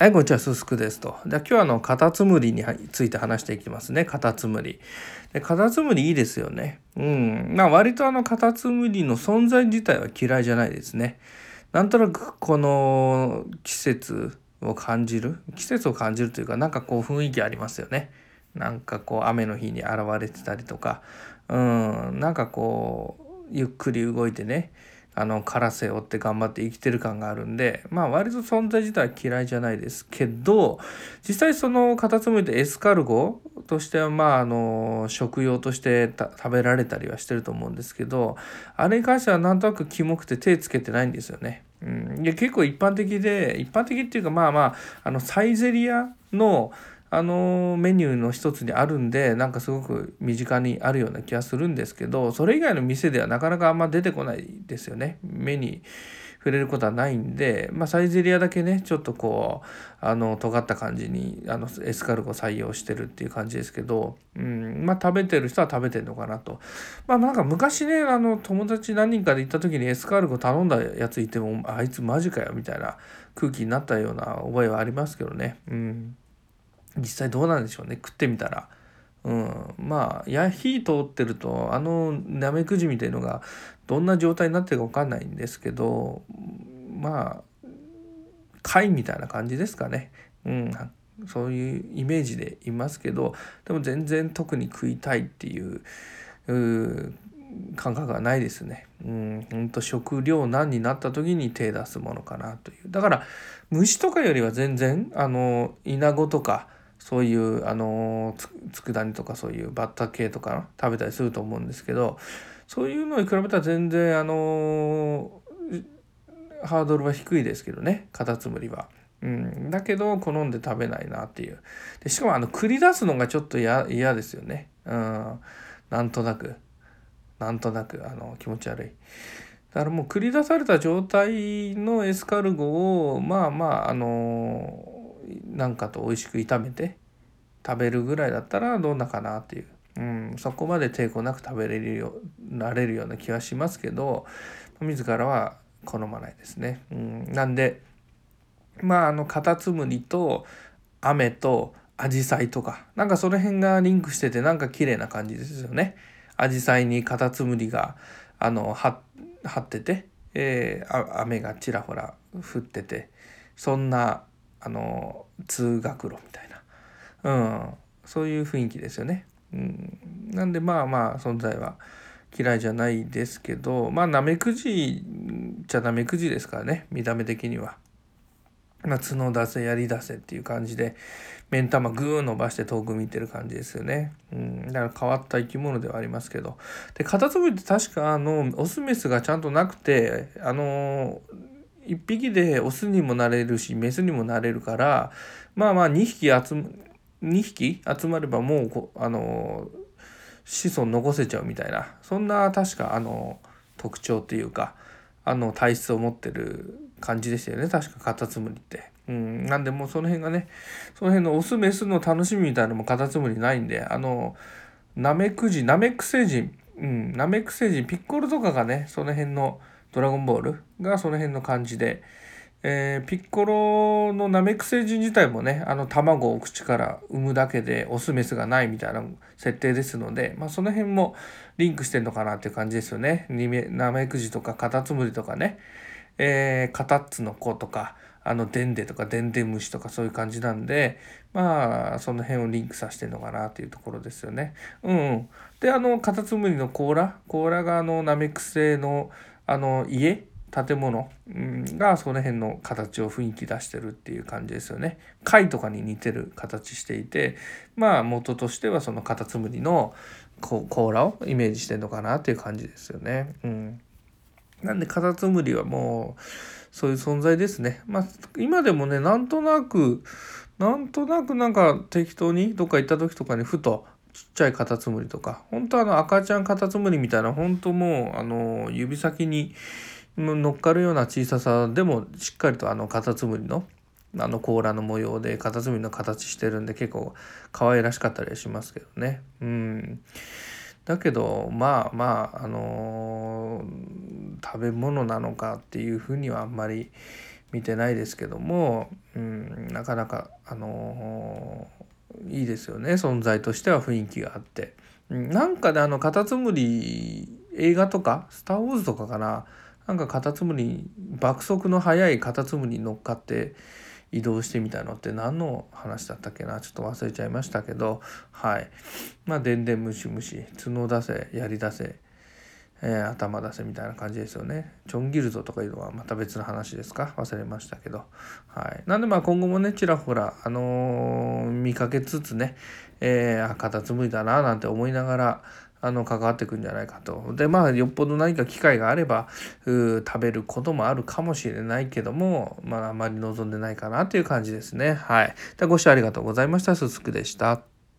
はい、こんにちは、すすくですと。じゃあ今日はあの、カタツムリについて話していきますね。カタツムリ。でカタツムリいいですよね。うん。まあ割とあの、カタツムリの存在自体は嫌いじゃないですね。なんとなくこの季節を感じる。季節を感じるというか、なんかこう雰囲気ありますよね。なんかこう雨の日に現れてたりとか、うん、なんかこう、ゆっくり動いてね、あのカラスをって頑張って生きてる感があるんでまあ割と存在自体は嫌いじゃないですけど実際そのカタツムリでエスカルゴとしてはまああの食用として食べられたりはしてると思うんですけどあれに関してはなんとなくキモくて手つけてないんですよね。うん、で結構一般的で一般的っていうかまあまああのサイゼリアのあのメニューの一つにあるんでなんかすごく身近にあるような気がするんですけどそれ以外の店ではなかなかあんま出てこないですよね。目に触れることはないんで、まあ、サイゼリアだけねちょっとこうあの尖った感じにあのエスカルゴ採用してるっていう感じですけど、うんまあ、食べてる人は食べてるのかなと。まあなんか昔ねあの友達何人かで行った時にエスカルゴ頼んだやついてもあいつマジかよみたいな空気になったような覚えはありますけどね。うん。実際どうなんでしょうね食ってみたら。うん、まあや火通ってるとあのナメクジみたいのがどんな状態になってるか分かんないんですけどまあ貝みたいな感じですかね、うん、そういうイメージでいますけどでも全然特に食いたいっていう感覚はないですね。うん、ほんと食糧難になった時に手出すものかなという。だから虫とかよりは全然あのイナゴとかそういうあの佃煮とかそういうバッタ系とか食べたりすると思うんですけどそういうのに比べたら全然あのハードルは低いですけどねカタツムリは。うん、だけど好んで食べないなっていう。でしかもあの繰り出すのがちょっと嫌ですよね、うん、なんとなく。なんとなくあの気持ち悪い。だからもう繰り出された状態のエスカルゴをまあまああのなんかと美味しく炒めて食べるぐらいだったらどんなかなっていう、うん、そこまで抵抗なく食べれるよなれるような気はしますけど自らは好まないですね。うん、なんでまああのカタツムリと雨とアジサイとかなんかその辺がリンクしててなんか綺麗な感じですよね。アジサイにカタツムリがあの張ってて、えー、雨がちらほら降っててそんなあの通学路みたいな、うん、そういう雰囲気ですよね。うん、なんでまあまあ存在は嫌いじゃないですけどまあナメクジじゃナメクジですからね見た目的には。まあ、角出せ槍出せっていう感じで目ん玉グー伸ばして遠く見てる感じですよね。うん、だから変わった生き物ではありますけど。でカタツムリって確かあのオスメスがちゃんとなくてあの1匹でオスにもなれるしメスにもなれるからまあまあ2匹集ま2匹集まればもうこあの子孫残せちゃうみたいな。そんな確かあの特徴っていうかあの体質を持ってる感じでしたよね。確かカタツムリって。うん、なんでもうその辺がねその辺のオスメスの楽しみみたいなのもカタツムリないんであのナメクジナメック星人うんナメック星人ピッコロとかがねその辺のドラゴンボールがその辺の感じで、えー、ピッコロのナメック星人自体もねあの卵を口から産むだけでオスメスがないみたいな設定ですので、まあ、その辺もリンクしてんのかなっていう感じですよね。ナメクジとかカタツムリとかね、えー、カタッツの子とかあのデンデとかデンデムシとかそういう感じなんでまあその辺をリンクさせてんのかなっていうところですよね。うん、うん、であのカタツムリの甲羅？甲羅があのナメク星のあの家？建物？がその辺の形を雰囲気出してるっていう感じですよね。貝とかに似てる形していてまあ元としてはそのカタツムリの甲羅をイメージしてるのかなっていう感じですよね。うん、なんでカタツムリはもうそういう存在ですね。まあ今でもねなんとなくなんとなくなんか適当にどっか行った時とかにふとちっちゃいカタツムリとか本当あの赤ちゃんカタツムリみたいな本当もうあの指先に乗っかるような小ささでもしっかりとあのカタツムリのあの甲羅の模様でカタツムリの形してるんで結構可愛らしかったりはしますけどね。うんだけどまあまああのー、食べ物なのかっていうふうにはあんまり見てないですけども、うん、なかなかあのいいですよね。存在としては雰囲気があって。なんかであのカタツムリ映画とか「スター・ウォーズ」とかかな。なんかカタツムリ爆速の速いカタツムリに乗っかって移動してみたのって何の話だったっけな？ちょっと忘れちゃいましたけど。はい。まあでんでんむしむし角出せやり出せえー、頭出せみたいな感じですよね。チョンギルゾとかいうのはまた別の話ですか？忘れましたけど。はい。なんでまあ今後もね、ちらほら、あのー、見かけつつね、えー、あ、カタツムリだななんて思いながら、あの関わってくんじゃないかと。でまあよっぽど何か機会があれば食べることもあるかもしれないけどもまああまり望んでないかなという感じですね。はい。ご視聴ありがとうございました。すすくでした。